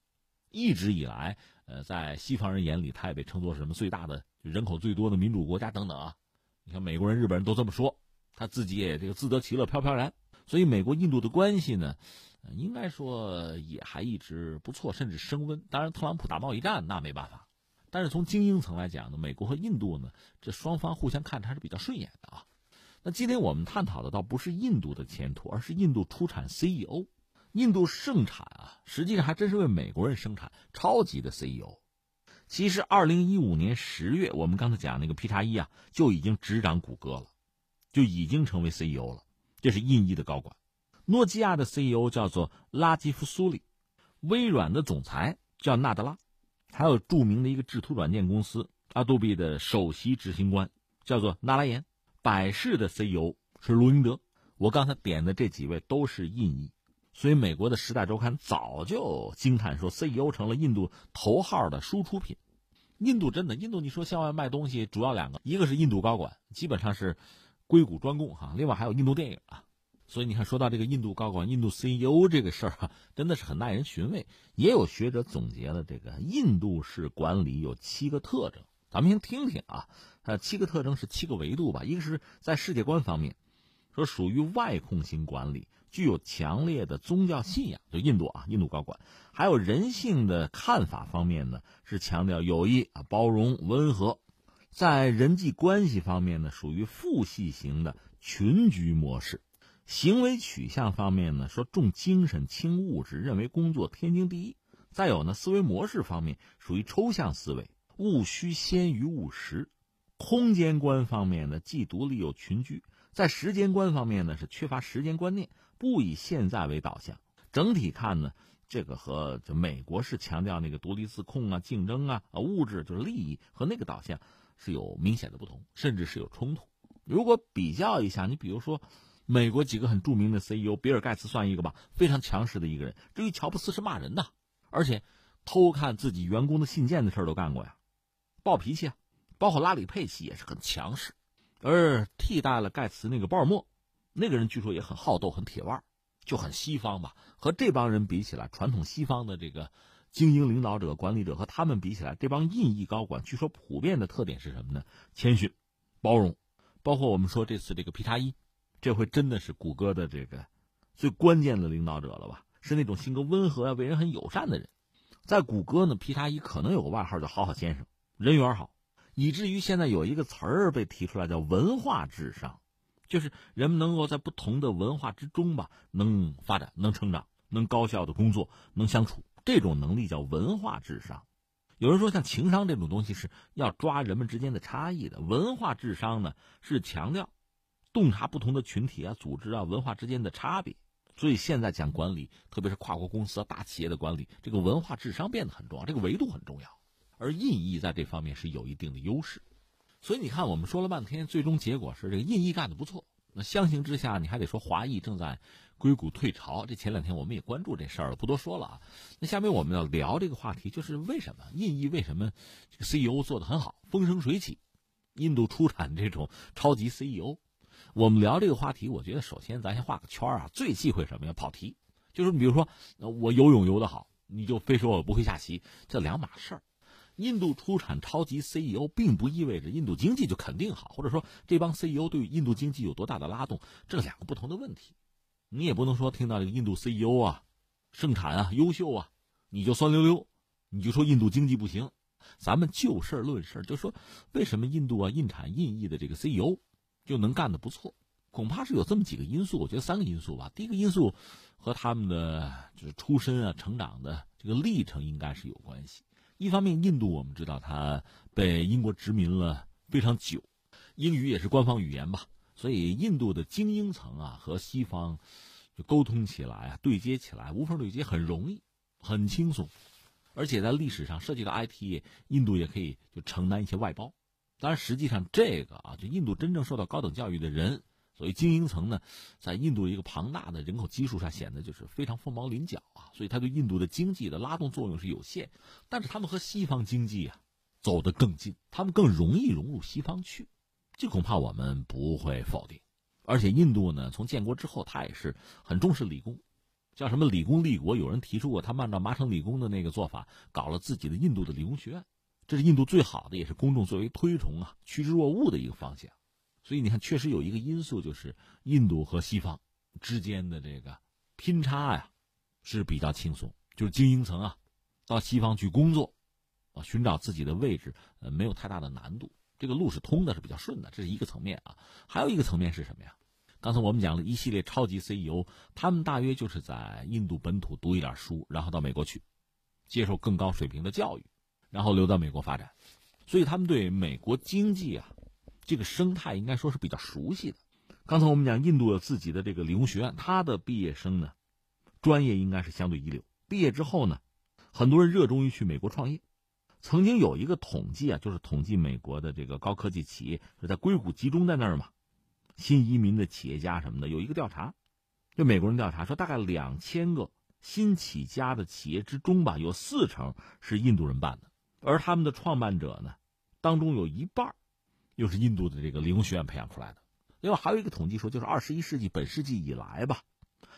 一直以来，呃，在西方人眼里，他也被称作什么最大的人口最多的民主国家等等啊。你看美国人、日本人都这么说，他自己也这个自得其乐、飘飘然。所以，美国印度的关系呢，应该说也还一直不错，甚至升温。当然，特朗普打贸易战那没办法。但是从精英层来讲呢，美国和印度呢，这双方互相看着还是比较顺眼的啊。那今天我们探讨的倒不是印度的前途，而是印度出产 CEO。印度盛产啊，实际上还真是为美国人生产超级的 CEO。其实，二零一五年十月，我们刚才讲那个 P 叉一啊，就已经执掌谷歌了，就已经成为 CEO 了。这是印裔的高管。诺基亚的 CEO 叫做拉基夫苏里，微软的总裁叫纳德拉，还有著名的一个制图软件公司阿杜比的首席执行官叫做纳拉言。百事的 CEO 是卢英德。我刚才点的这几位都是印裔。所以，美国的《时代周刊》早就惊叹说，CEO 成了印度头号的输出品。印度真的，印度你说向外卖东西，主要两个，一个是印度高管，基本上是硅谷专供哈，另外还有印度电影啊。所以你看，说到这个印度高管、印度 CEO 这个事儿哈，真的是很耐人寻味。也有学者总结了这个印度式管理有七个特征，咱们先听听啊。呃，七个特征是七个维度吧，一个是在世界观方面。说属于外控型管理，具有强烈的宗教信仰，就印度啊，印度高管，还有人性的看法方面呢，是强调友谊啊、包容、温和，在人际关系方面呢，属于父系型的群居模式，行为取向方面呢，说重精神轻物质，认为工作天经地义，再有呢，思维模式方面属于抽象思维，务虚先于务实，空间观方面呢，既独立又群居。在时间观方面呢，是缺乏时间观念，不以现在为导向。整体看呢，这个和就美国是强调那个独立自控啊、竞争啊、啊物质就是利益和那个导向是有明显的不同，甚至是有冲突。如果比较一下，你比如说美国几个很著名的 CEO，比尔盖茨算一个吧，非常强势的一个人。至于乔布斯是骂人的，而且偷看自己员工的信件的事儿都干过呀，暴脾气啊。包括拉里佩奇也是很强势，而替代了盖茨那个鲍尔默，那个人据说也很好斗、很铁腕。就很西方吧，和这帮人比起来，传统西方的这个精英领导者、管理者和他们比起来，这帮印裔高管据说普遍的特点是什么呢？谦逊、包容，包括我们说这次这个皮查伊，这回真的是谷歌的这个最关键的领导者了吧？是那种性格温和啊、为人很友善的人。在谷歌呢，皮查伊可能有个外号叫“好好先生”，人缘好，以至于现在有一个词儿被提出来叫“文化智商”。就是人们能够在不同的文化之中吧，能发展、能成长、能高效的工作、能相处，这种能力叫文化智商。有人说，像情商这种东西是要抓人们之间的差异的，文化智商呢是强调洞察不同的群体啊、组织啊、文化之间的差别。所以现在讲管理，特别是跨国公司啊、大企业的管理，这个文化智商变得很重要，这个维度很重要。而印裔在这方面是有一定的优势。所以你看，我们说了半天，最终结果是这个印裔干的不错。那相形之下，你还得说华裔正在硅谷退潮。这前两天我们也关注这事儿了，不多说了啊。那下面我们要聊这个话题，就是为什么印裔为什么这个 CEO 做的很好，风生水起，印度出产这种超级 CEO。我们聊这个话题，我觉得首先咱先画个圈啊。最忌讳什么呀？跑题。就是你比如说，我游泳游得好，你就非说我不会下棋，这两码事儿。印度出产超级 CEO，并不意味着印度经济就肯定好，或者说这帮 CEO 对印度经济有多大的拉动，这两个不同的问题。你也不能说听到这个印度 CEO 啊，盛产啊，优秀啊，你就酸溜溜，你就说印度经济不行。咱们就事论事，就说为什么印度啊，印产印裔的这个 CEO 就能干得不错？恐怕是有这么几个因素，我觉得三个因素吧。第一个因素和他们的就是出身啊、成长的这个历程应该是有关系。一方面，印度我们知道它被英国殖民了非常久，英语也是官方语言吧，所以印度的精英层啊和西方就沟通起来啊、对接起来无缝对接很容易、很轻松，而且在历史上涉及到 IT，印度也可以就承担一些外包。当然，实际上这个啊，就印度真正受到高等教育的人。所以精英层呢，在印度一个庞大的人口基数上显得就是非常凤毛麟角啊，所以他对印度的经济的拉动作用是有限。但是他们和西方经济啊走得更近，他们更容易融入西方去，这恐怕我们不会否定。而且印度呢，从建国之后，他也是很重视理工，叫什么理工立国。有人提出过，他们按照麻省理工的那个做法，搞了自己的印度的理工学院，这是印度最好的，也是公众最为推崇啊、趋之若鹜的一个方向。所以你看，确实有一个因素，就是印度和西方之间的这个拼差呀，是比较轻松。就是精英层啊，到西方去工作，啊，寻找自己的位置，呃，没有太大的难度，这个路是通的，是比较顺的，这是一个层面啊。还有一个层面是什么呀？刚才我们讲了一系列超级 CEO，他们大约就是在印度本土读一点书，然后到美国去接受更高水平的教育，然后留到美国发展，所以他们对美国经济啊。这个生态应该说是比较熟悉的。刚才我们讲，印度有自己的这个理工学院，他的毕业生呢，专业应该是相对一流。毕业之后呢，很多人热衷于去美国创业。曾经有一个统计啊，就是统计美国的这个高科技企业是在硅谷集中在那儿嘛，新移民的企业家什么的，有一个调查，就美国人调查说，大概两千个新起家的企业之中吧，有四成是印度人办的，而他们的创办者呢，当中有一半又是印度的这个理工学院培养出来的。另外还有一个统计说，就是二十一世纪本世纪以来吧，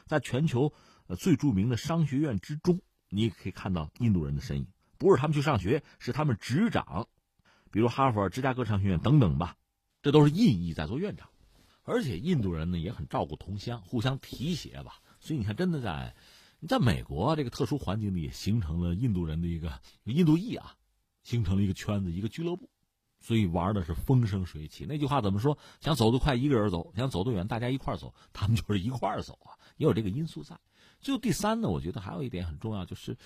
在全球呃最著名的商学院之中，你也可以看到印度人的身影。不是他们去上学，是他们执掌，比如哈佛、芝加哥商学院等等吧，这都是印裔在做院长。而且印度人呢也很照顾同乡，互相提携吧。所以你看，真的在你在美国这个特殊环境里，形成了印度人的一个印度裔啊，形成了一个圈子，一个俱乐部。所以玩的是风生水起。那句话怎么说？想走得快一个人走，想走得远大家一块走。他们就是一块走啊，也有这个因素在。最后第三呢，我觉得还有一点很重要，就是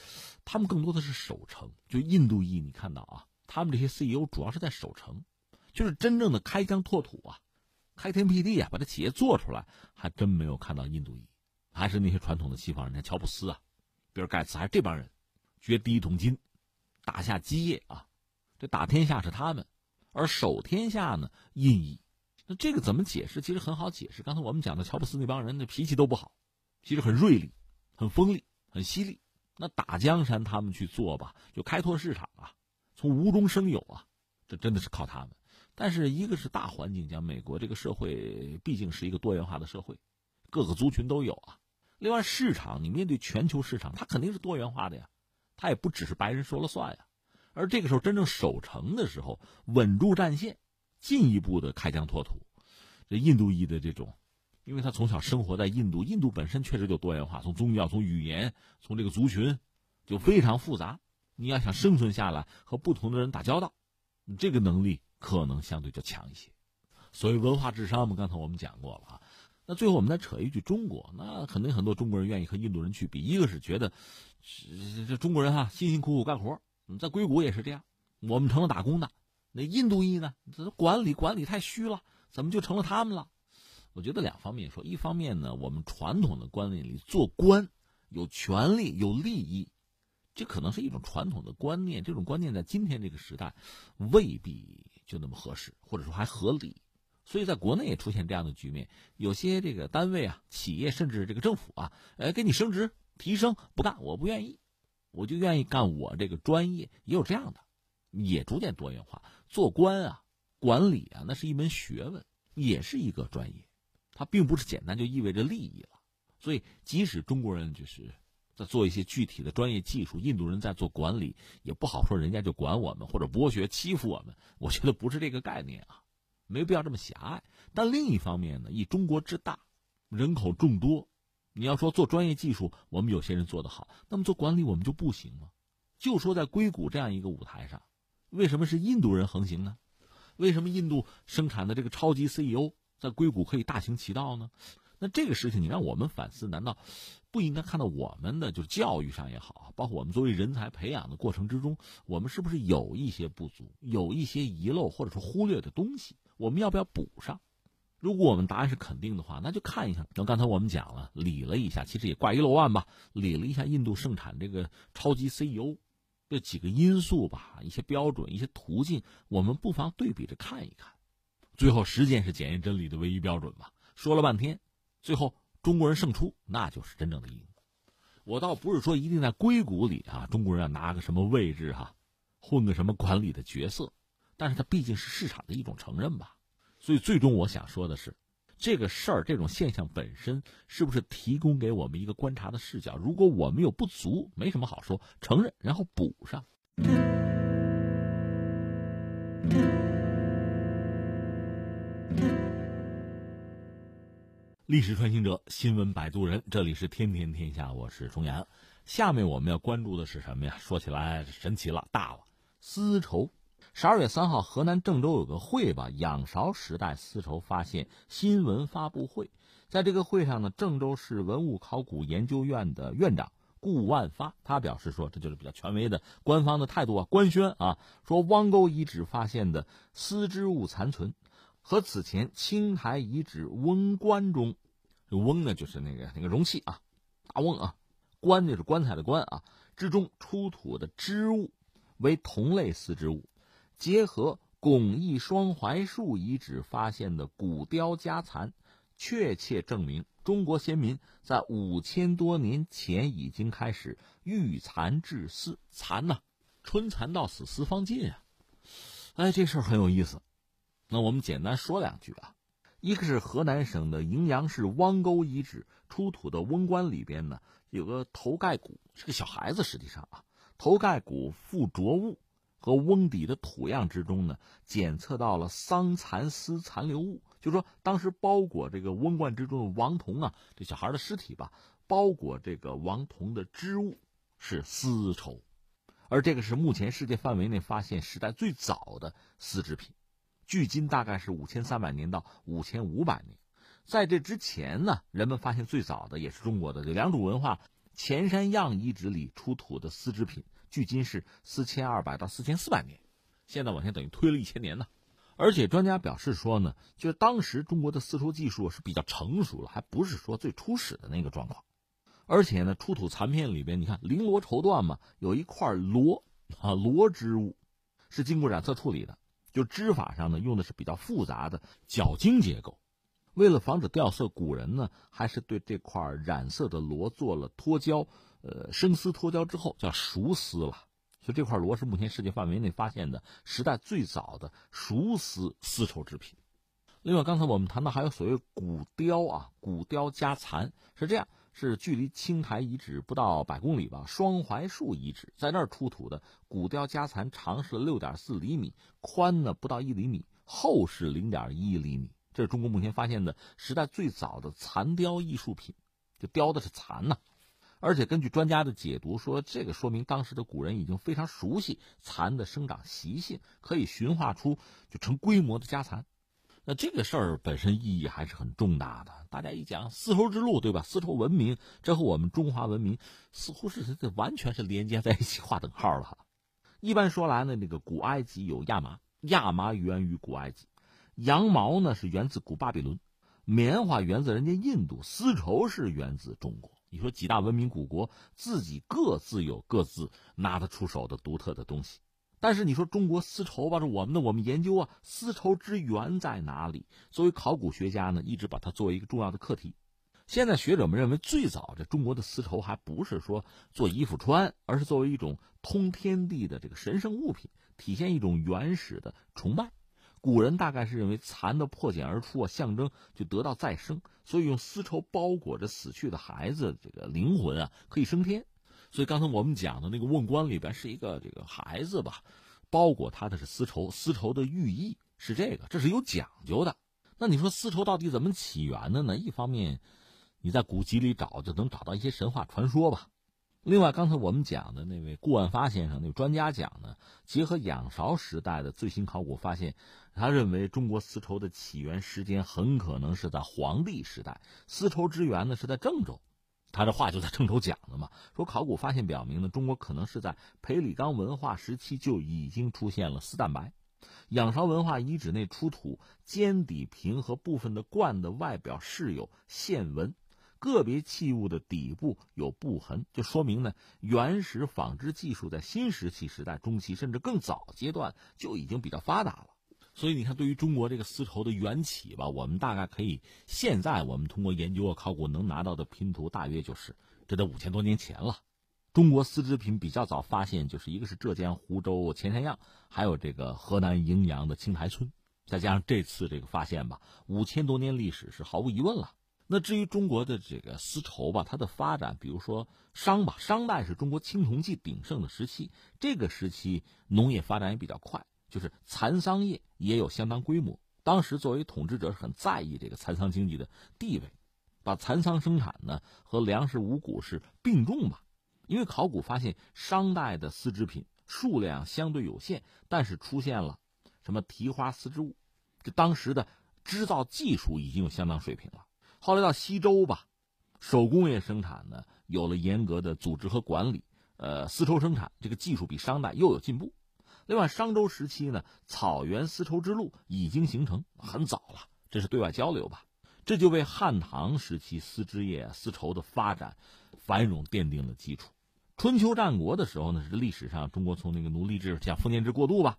他们更多的是守城。就印度裔，你看到啊，他们这些 CEO 主要是在守城，就是真正的开疆拓土啊，开天辟地啊，把这企业做出来，还真没有看到印度裔，还是那些传统的西方人，像乔布斯啊，比尔盖茨还是这帮人，掘第一桶金，打下基业啊，这打天下是他们，而守天下呢，印裔。那这个怎么解释？其实很好解释。刚才我们讲的乔布斯那帮人，那脾气都不好，其实很锐利、很锋利、很犀利。那打江山他们去做吧，就开拓市场啊，从无中生有啊，这真的是靠他们。但是一个是大环境讲，美国这个社会毕竟是一个多元化的社会，各个族群都有啊。另外市场，你面对全球市场，它肯定是多元化的呀，它也不只是白人说了算呀。而这个时候真正守城的时候，稳住战线。进一步的开疆拓土，这印度裔的这种，因为他从小生活在印度，印度本身确实就多元化，从宗教、从语言、从这个族群，就非常复杂。你要想生存下来，和不同的人打交道，这个能力可能相对就强一些。所谓文化智商嘛，刚才我们讲过了啊。那最后我们再扯一句中国，那肯定很多中国人愿意和印度人去比，一个是觉得这中国人哈辛辛苦苦干活，在硅谷也是这样，我们成了打工的。那印度裔呢？这管理管理太虚了，怎么就成了他们了？我觉得两方面说，一方面呢，我们传统的观念里做官有权利有利益，这可能是一种传统的观念。这种观念在今天这个时代未必就那么合适，或者说还合理。所以在国内也出现这样的局面，有些这个单位啊、企业甚至这个政府啊，哎，给你升职提升不干，我不愿意，我就愿意干我这个专业，也有这样的。也逐渐多元化，做官啊，管理啊，那是一门学问，也是一个专业，它并不是简单就意味着利益了。所以，即使中国人就是在做一些具体的专业技术，印度人在做管理，也不好说人家就管我们或者剥削欺负我们。我觉得不是这个概念啊，没必要这么狭隘。但另一方面呢，以中国之大，人口众多，你要说做专业技术，我们有些人做得好，那么做管理我们就不行吗？就说在硅谷这样一个舞台上。为什么是印度人横行呢？为什么印度生产的这个超级 CEO 在硅谷可以大行其道呢？那这个事情你让我们反思，难道不应该看到我们的就是教育上也好，包括我们作为人才培养的过程之中，我们是不是有一些不足，有一些遗漏或者说忽略的东西？我们要不要补上？如果我们答案是肯定的话，那就看一下。那刚才我们讲了，理了一下，其实也挂一漏万吧，理了一下印度盛产这个超级 CEO。这几个因素吧，一些标准、一些途径，我们不妨对比着看一看。最后，实践是检验真理的唯一标准吧。说了半天，最后中国人胜出，那就是真正的赢。我倒不是说一定在硅谷里啊，中国人要拿个什么位置哈，混个什么管理的角色，但是它毕竟是市场的一种承认吧。所以，最终我想说的是。这个事儿，这种现象本身是不是提供给我们一个观察的视角？如果我们有不足，没什么好说，承认然后补上。历史穿行者，新闻摆渡人，这里是天天天下，我是重阳。下面我们要关注的是什么呀？说起来神奇了，大了，丝绸。十二月三号，河南郑州有个会吧，仰韶时代丝绸发现新闻发布会。在这个会上呢，郑州市文物考古研究院的院长顾万发，他表示说，这就是比较权威的官方的态度啊，官宣啊，说汪沟遗址发现的丝织物残存，和此前青台遗址瓮棺中，这瓮呢就是那个那个容器啊，大瓮啊，棺就是棺材的棺啊，之中出土的织物为同类丝织物。结合巩义双槐树遗址发现的骨雕家残，确切证明中国先民在五千多年前已经开始育蚕制丝。蚕呢，春蚕到死丝方尽啊！哎，这事儿很有意思。那我们简单说两句啊。一个是河南省的荥阳市汪沟遗址出土的瓮棺里边呢，有个头盖骨，是个小孩子。实际上啊，头盖骨附着物。和瓮底的土样之中呢，检测到了桑蚕丝残留物，就说当时包裹这个瓮罐之中的王童啊，这小孩的尸体吧，包裹这个王童的织物是丝绸，而这个是目前世界范围内发现时代最早的丝织品，距今大概是五千三百年到五千五百年，在这之前呢，人们发现最早的也是中国的这良渚文化前山样遗址里出土的丝织品。距今是四千二百到四千四百年，现在往前等于推了一千年呢。而且专家表示说呢，就是当时中国的丝绸技术是比较成熟了，还不是说最初始的那个状况。而且呢，出土残片里边，你看绫罗绸缎嘛，有一块罗啊罗织物，是经过染色处理的，就织法上呢用的是比较复杂的角晶结构。为了防止掉色，古人呢还是对这块染色的罗做了脱胶，呃，生丝脱胶之后叫熟丝了。所以这块罗是目前世界范围内发现的时代最早的熟丝丝绸制品。另外，刚才我们谈到还有所谓古雕啊，古雕加蚕是这样，是距离青台遗址不到百公里吧，双槐树遗址在那儿出土的古雕家蚕，长是六点四厘米，宽呢不到一厘米，厚是零点一厘米。这是中国目前发现的时代最早的残雕艺术品，就雕的是蚕呐。而且根据专家的解读说，这个说明当时的古人已经非常熟悉蚕的生长习性，可以驯化出就成规模的家蚕。那这个事儿本身意义还是很重大的。大家一讲丝绸之路，对吧？丝绸文明，这和我们中华文明似乎是这完全是连接在一起，划等号了。一般说来呢，那个古埃及有亚麻，亚麻源于古埃及。羊毛呢是源自古巴比伦，棉花源自人家印度，丝绸是源自中国。你说几大文明古国自己各自有各自拿得出手的独特的东西，但是你说中国丝绸吧，是我们的，我们研究啊，丝绸之源在哪里？作为考古学家呢，一直把它作为一个重要的课题。现在学者们认为，最早这中国的丝绸还不是说做衣服穿，而是作为一种通天地的这个神圣物品，体现一种原始的崇拜。古人大概是认为蚕的破茧而出啊，象征就得到再生，所以用丝绸包裹着死去的孩子，这个灵魂啊可以升天。所以刚才我们讲的那个瓮棺里边是一个这个孩子吧，包裹他的是丝绸，丝绸的寓意是这个，这是有讲究的。那你说丝绸到底怎么起源的呢？一方面，你在古籍里找就能找到一些神话传说吧。另外，刚才我们讲的那位顾万发先生，那个专家讲呢，结合仰韶时代的最新考古发现，他认为中国丝绸的起源时间很可能是在黄帝时代，丝绸之源呢是在郑州。他这话就在郑州讲的嘛，说考古发现表明呢，中国可能是在裴李岗文化时期就已经出现了丝蛋白。仰韶文化遗址内出土尖底瓶和部分的罐的外表饰有线纹。个别器物的底部有布痕，就说明呢，原始纺织技术在新石器时代中期甚至更早阶段就已经比较发达了。所以你看，对于中国这个丝绸的缘起吧，我们大概可以现在我们通过研究和考古能拿到的拼图，大约就是这得五千多年前了。中国丝织品比较早发现，就是一个是浙江湖州钱山样，还有这个河南荥阳的青台村，再加上这次这个发现吧，五千多年历史是毫无疑问了。那至于中国的这个丝绸吧，它的发展，比如说商吧，商代是中国青铜器鼎盛的时期，这个时期农业发展也比较快，就是蚕桑业也有相当规模。当时作为统治者是很在意这个蚕桑经济的地位，把蚕桑生产呢和粮食五谷是并重吧。因为考古发现商代的丝织品数量相对有限，但是出现了什么提花丝织物，这当时的织造技术已经有相当水平了。后来到西周吧，手工业生产呢有了严格的组织和管理，呃，丝绸生产这个技术比商代又有进步。另外，商周时期呢，草原丝绸之路已经形成，很早了，这是对外交流吧，这就为汉唐时期丝织业、丝绸的发展繁荣奠定了基础。春秋战国的时候呢，是历史上中国从那个奴隶制向封建制过渡吧，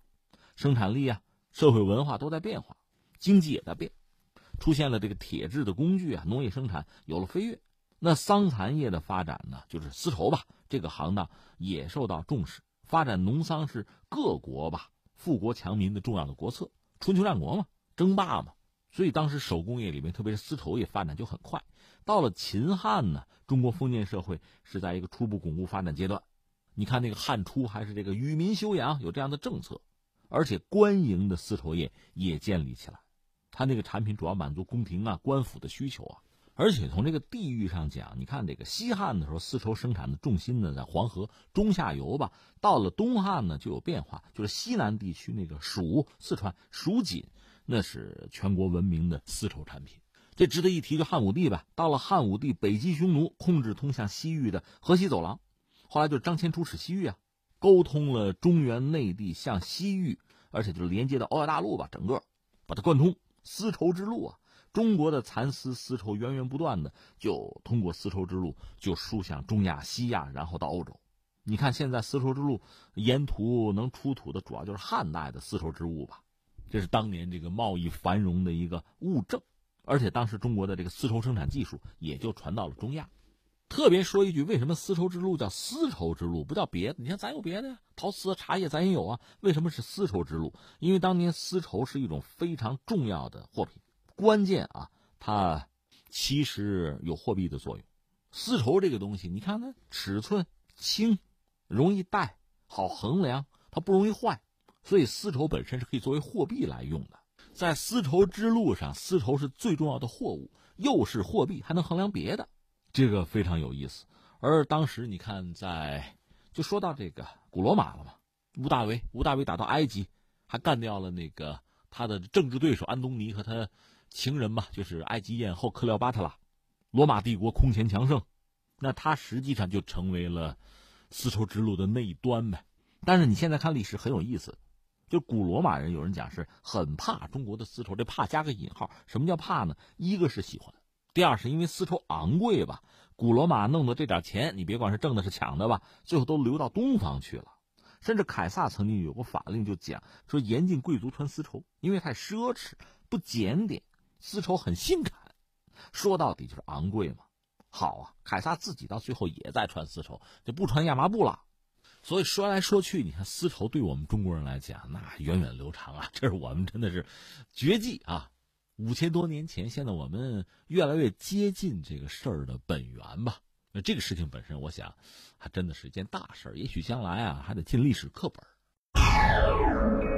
生产力啊、社会文化都在变化，经济也在变。出现了这个铁制的工具啊，农业生产有了飞跃。那桑蚕业的发展呢，就是丝绸吧，这个行当也受到重视。发展农桑是各国吧富国强民的重要的国策。春秋战国嘛，争霸嘛，所以当时手工业里面，特别是丝绸业发展就很快。到了秦汉呢，中国封建社会是在一个初步巩固发展阶段。你看那个汉初还是这个与民休养，有这样的政策，而且官营的丝绸业也建立起来。它那个产品主要满足宫廷啊、官府的需求啊，而且从这个地域上讲，你看这个西汉的时候，丝绸生产的重心呢在黄河中下游吧。到了东汉呢就有变化，就是西南地区那个蜀、四川蜀锦，那是全国闻名的丝绸产品。这值得一提，就汉武帝吧。到了汉武帝，北击匈奴，控制通向西域的河西走廊，后来就张骞出使西域啊，沟通了中原内地向西域，而且就连接到欧亚大陆吧，整个把它贯通。丝绸之路啊，中国的蚕丝丝绸源源不断的就通过丝绸之路就输向中亚、西亚，然后到欧洲。你看现在丝绸之路沿途能出土的主要就是汉代的丝绸之物吧？这是当年这个贸易繁荣的一个物证，而且当时中国的这个丝绸生产技术也就传到了中亚。特别说一句，为什么丝绸之路叫丝绸之路，不叫别的？你看咱有别的呀，陶瓷、茶叶咱也有啊。为什么是丝绸之路？因为当年丝绸是一种非常重要的货品，关键啊，它其实有货币的作用。丝绸这个东西，你看它尺寸轻，容易带，好衡量，它不容易坏，所以丝绸本身是可以作为货币来用的。在丝绸之路上，丝绸是最重要的货物，又是货币，还能衡量别的。这个非常有意思，而当时你看，在就说到这个古罗马了嘛，吴大维，吴大维打到埃及，还干掉了那个他的政治对手安东尼和他情人嘛，就是埃及艳后克廖巴特拉，罗马帝国空前强盛，那他实际上就成为了丝绸之路的那一端呗。但是你现在看历史很有意思，就古罗马人有人讲是很怕中国的丝绸，这怕加个引号，什么叫怕呢？一个是喜欢。第二是因为丝绸昂贵吧，古罗马弄的这点钱，你别管是挣的是抢的吧，最后都流到东方去了。甚至凯撒曾经有过法令，就讲说严禁贵族穿丝绸，因为太奢侈不检点，丝绸很性感。说到底就是昂贵嘛。好啊，凯撒自己到最后也在穿丝绸，就不穿亚麻布了。所以说来说去，你看丝绸对我们中国人来讲，那源远流长啊，这是我们真的是绝技啊。五千多年前，现在我们越来越接近这个事儿的本源吧。那这个事情本身，我想还真的是一件大事儿。也许将来啊，还得进历史课本。